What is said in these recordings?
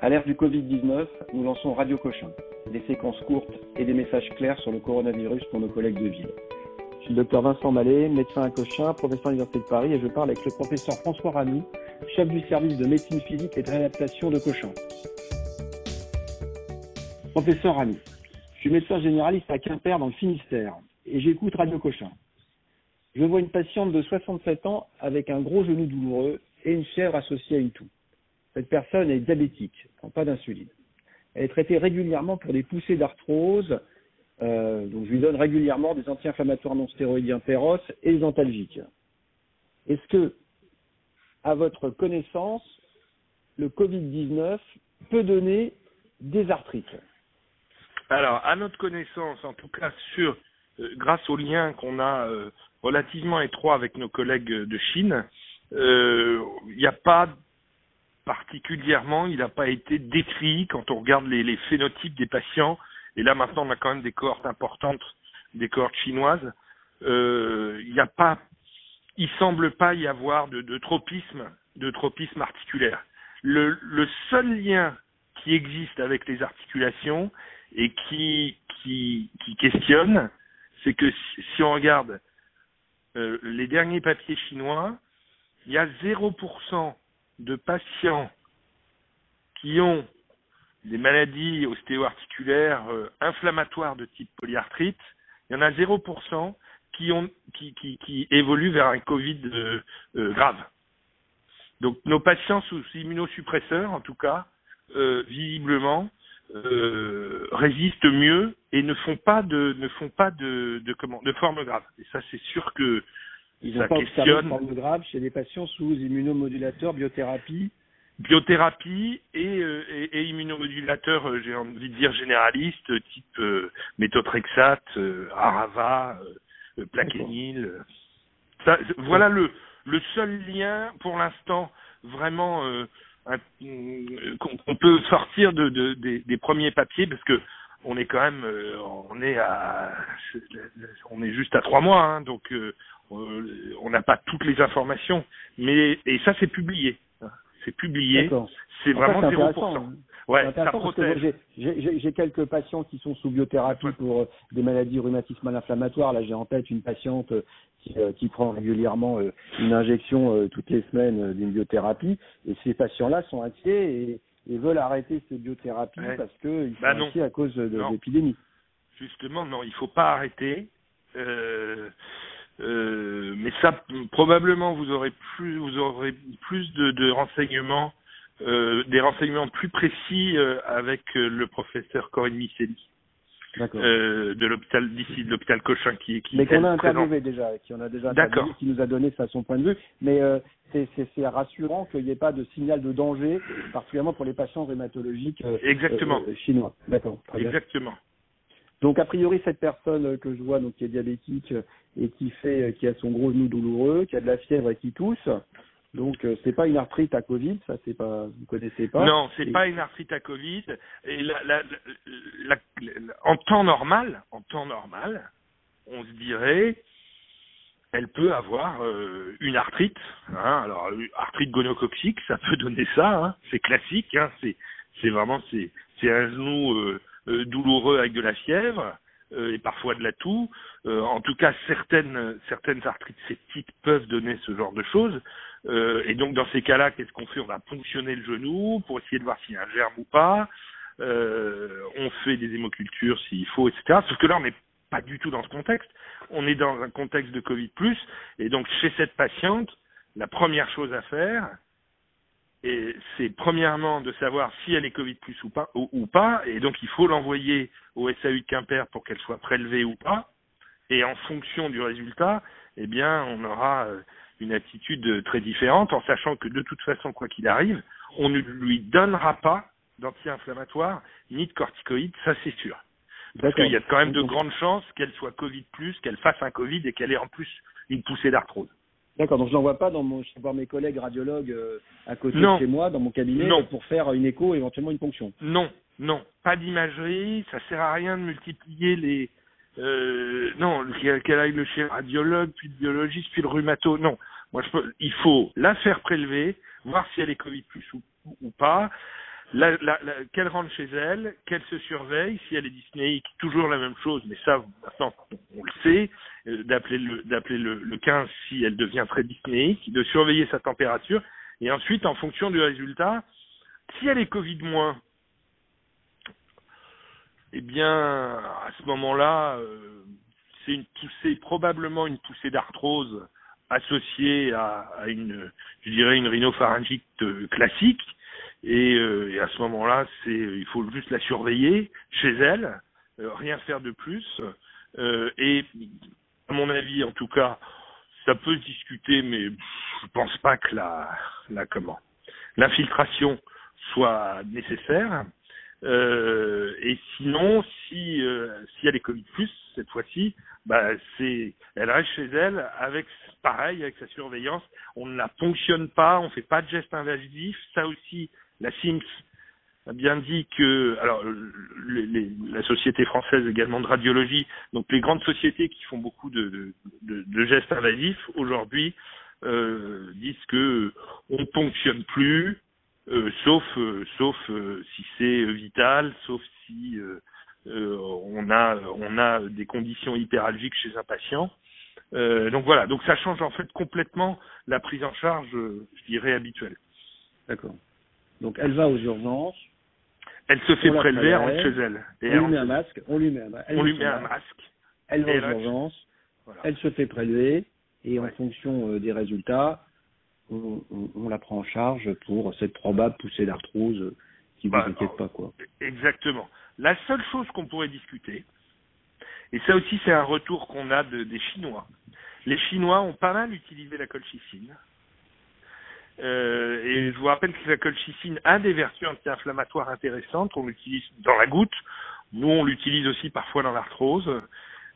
À l'ère du Covid-19, nous lançons Radio Cochin, des séquences courtes et des messages clairs sur le coronavirus pour nos collègues de ville. Je suis le docteur Vincent Mallet, médecin à Cochin, professeur à l'Université de Paris, et je parle avec le professeur François Ramy, chef du service de médecine physique et de réadaptation de Cochin. Professeur Ramy, je suis médecin généraliste à Quimper dans le Finistère et j'écoute Radio Cochin. Je vois une patiente de 67 ans avec un gros genou douloureux et une fièvre associée à une toux. Cette personne est diabétique, pas d'insuline. Elle est traitée régulièrement pour des poussées d'arthrose, euh, donc je lui donne régulièrement des anti-inflammatoires non stéroïdiens Péros et des antalgiques. Est-ce que, à votre connaissance, le Covid-19 peut donner des arthrites? Alors, à notre connaissance, en tout cas sur, euh, grâce au lien qu'on a euh, relativement étroit avec nos collègues de Chine, il n'y a pas particulièrement, il n'a pas été décrit quand on regarde les, phénotypes des patients. Et là maintenant, on a quand même des cohortes importantes, des cohortes chinoises. Euh, il n'y a pas, il semble pas y avoir de, tropisme, articulaire. Le, seul lien qui existe avec les articulations et qui questionne, c'est que si, si, on regarde euh, les derniers papiers chinois, il y a 0% de patients qui ont des maladies ostéo-articulaires euh, inflammatoires de type polyarthrite, il y en a 0% qui, ont, qui, évoluent vers un Covid euh, euh, grave. Donc nos patients sous immunosuppresseurs, en tout cas, visiblement, résistent mieux et ne font pas de de forme grave. Et ça c'est sûr que ils n'ont pas observé de grave chez les patients sous immunomodulateurs, biothérapie. Biothérapie et, euh, et, et immunomodulateurs, euh, j'ai envie de dire généralistes, type euh, méthotrexate, euh, Arava, plaquenil. Ça, voilà le, le seul lien pour l'instant vraiment qu'on peut sortir de, de, des, des premiers papiers parce que on est quand même on est à on est juste à trois mois hein, donc euh, on n'a pas toutes les informations mais et ça c'est publié c'est publié c'est vraiment ça, 0%. Ouais. J'ai quelques patients qui sont sous biothérapie ouais. pour euh, des maladies rhumatismales inflammatoires. Là, j'ai en tête une patiente euh, qui, euh, qui prend régulièrement euh, une injection euh, toutes les semaines d'une biothérapie. Et ces patients-là sont inquiets et, veulent arrêter ces biothérapies ouais. parce qu'ils sont bah inquiets à cause de, l'épidémie. Justement, non, il faut pas arrêter. Euh, euh, mais ça, probablement, vous aurez plus, vous aurez plus de, de renseignements, euh, des renseignements plus précis avec le professeur Corinne Miceli. Euh, de l'hôpital d'ici, de l'hôpital Cochin, qui, qui mais qu'on a interviewé déjà, qui en a déjà interviewé, qui nous a donné ça son point de vue. Mais euh, c'est rassurant qu'il n'y ait pas de signal de danger, particulièrement pour les patients rhumatologiques euh, Exactement. chinois. D'accord. Exactement. Donc a priori cette personne que je vois donc qui est diabétique et qui fait qui a son gros genou douloureux, qui a de la fièvre et qui tousse. Donc euh, c'est pas une arthrite à Covid, ça c'est pas vous connaissez pas. Non, c'est et... pas une arthrite à Covid. Et la, la, la, en temps normal, en temps normal, on se dirait, elle peut avoir euh, une arthrite. Hein, alors arthrite gonococcique, ça peut donner ça. Hein, c'est classique. Hein, c'est c'est vraiment c'est c'est un genou euh, douloureux avec de la fièvre et parfois de la toux. Euh, en tout cas, certaines certaines arthrites septiques peuvent donner ce genre de choses. Euh, et donc dans ces cas-là, qu'est-ce qu'on fait? On va ponctionner le genou pour essayer de voir s'il y a un germe ou pas. on fait des hémocultures s'il faut, etc. Sauf que là, on n'est pas du tout dans ce contexte. On est dans un contexte de Covid+. Et donc chez cette patiente, la première chose à faire, et c'est premièrement de savoir si elle est Covid plus ou pas, ou, ou pas, et donc il faut l'envoyer au SAU de Quimper pour qu'elle soit prélevée ou pas, et en fonction du résultat, eh bien, on aura une attitude très différente, en sachant que de toute façon, quoi qu'il arrive, on ne lui donnera pas d'anti-inflammatoire ni de corticoïdes, ça c'est sûr. Parce qu'il y a quand même de grandes chances qu'elle soit Covid plus, qu'elle fasse un Covid et qu'elle ait en plus une poussée d'arthrose. D'accord, donc je l'envoie pas dans mon, je vais voir mes collègues radiologues euh, à côté non. de chez moi, dans mon cabinet, non. pour faire une écho, éventuellement une ponction. Non, non, pas d'imagerie, ça sert à rien de multiplier les, euh, non, qu'elle aille le chez le radiologue, puis le biologiste, puis le rhumato, non. Moi, je peux, il faut la faire prélever, voir si elle est Covid plus ou, ou pas. La, la, la- qu'elle rentre chez elle, qu'elle se surveille, si elle est dyspnéique, toujours la même chose, mais ça, on le sait, euh, d'appeler le, d'appeler le, le 15 si elle devient très dyspnéique, de surveiller sa température, et ensuite, en fonction du résultat, si elle est Covid moins, eh bien, à ce moment-là, euh, c'est une poussée, probablement une poussée d'arthrose associée à, à une, je dirais, une rhinopharyngite euh, classique. Et, euh, et à ce moment-là, il faut juste la surveiller chez elle, euh, rien faire de plus. Euh, et à mon avis, en tout cas, ça peut se discuter, mais je pense pas que la, comment, l'infiltration soit nécessaire. Et sinon, si si elle est Covid plus cette fois-ci, bah c'est, elle reste chez elle avec pareil avec sa surveillance. On ne la ponctionne pas, on fait pas de gestes invasifs. Ça aussi, la SIMS a bien dit que, alors la société française également de radiologie, donc les grandes sociétés qui font beaucoup de, de, gestes invasifs aujourd'hui euh, disent que on ponctionne plus, euh, sauf euh, sauf si c'est vital, sauf si on a des conditions hyperalgiques chez un patient. Donc voilà, ça change en fait complètement la prise en charge, je dirais habituelle. D'accord. Donc elle va aux urgences, Elle se fait prélever, rentre chez elle. on lui met un masque, on lui met un, elle on lui son met un masque. Elle va aux urgences, Voilà. elle se fait prélever et en Ouais. fonction euh, des résultats, on, on- on la prend en charge pour cette probable poussée d'arthrose euh, qui vous Bah, inquiète pas quoi. Exactement. La seule chose qu'on pourrait discuter, et ça aussi c'est un retour qu'on a de- des Chinois. Les Chinois ont pas mal utilisé la colchicine. Euh, et je vous rappelle que la colchicine a des vertus anti-inflammatoires intéressantes. On l'utilise dans la goutte. Nous, on l'utilise aussi parfois dans l'arthrose.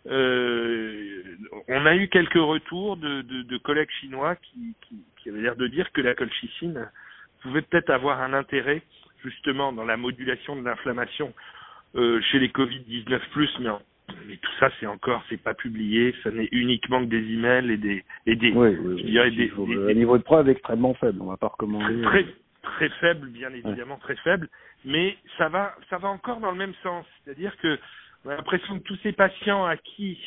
Euh, on a eu quelques retours de, de- de collègues chinois qui, qui, qui avaient l'air de dire que la colchicine pouvait peut-être avoir un intérêt justement dans la modulation de l'inflammation euh, chez les Covid-19+, mais, en- mais tout ça c'est encore, c'est pas publié, ça n'est uniquement que des emails et des, et des Oui, oui, je dirais des- faut- des- un des- niveau de preuve extrêmement faible. On va pas recommander. très euh, très faible, bien évidemment très faible, mais ça va ça va encore dans le même sens, c'est-à-dire que on a l'impression que tous ces patients à qui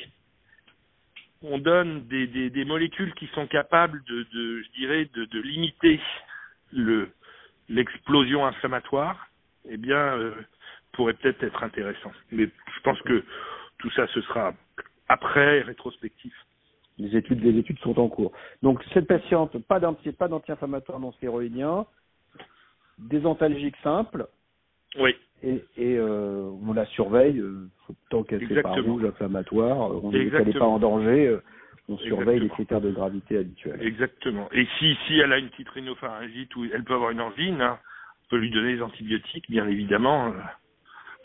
on donne des, des, des molécules qui sont capables de, de je dirais de, de limiter le l'explosion inflammatoire, eh bien euh, pourrait peut-être être intéressant. Mais je pense que tout ça ce sera après rétrospectif. Les études, les études sont en cours. Donc cette patiente, pas d'anti, pas d'anti-inflammatoire non stéroïdien, des antalgiques simples, Oui, et, et euh, on la surveille euh, tant qu'elle fait pas rouge inflammatoire, euh, on qu'elle n'est pas en danger, on surveille les critères de gravité habituels. Exactement. Et si, si elle a une petite rhinopharyngite ou elle peut avoir une angine, hein, on peut lui donner des antibiotiques, bien évidemment.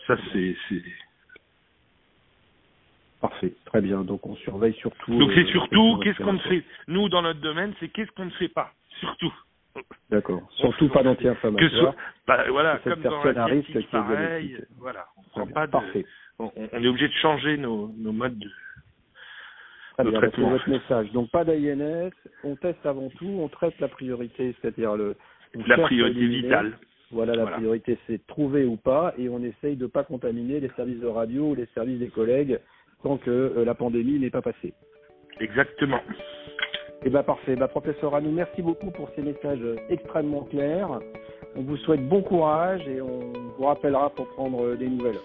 Ça, c'est. Parfait, très bien. Donc on surveille surtout. Donc euh, c'est la surtout qu'est-ce qu'on ne fait? Nous, dans notre domaine, c'est qu'est-ce qu'on ne fait pas. Surtout. D'accord. Surtout pas Que d'anti-inflammatoire. soit, bah, voilà, Que cette comme dans risque qui pareil. Voilà, on prend pas de. Parfait. On, on est obligé de changer nos, nos modes de. Bien, donc, traitement, en votre fait. message. Donc pas d'INS, on teste avant tout, on traite la priorité, c'est-à-dire le La priorité vitale. Voilà, la Voilà. priorité c'est trouver ou pas, et on essaye de pas contaminer les services de radio ou les services des collègues tant que euh, la pandémie n'est pas passée. Exactement. Eh ben parfait. Bah, professeur Anou, merci beaucoup pour ces messages extrêmement clairs. On vous souhaite bon courage et on vous rappellera pour prendre euh, des nouvelles.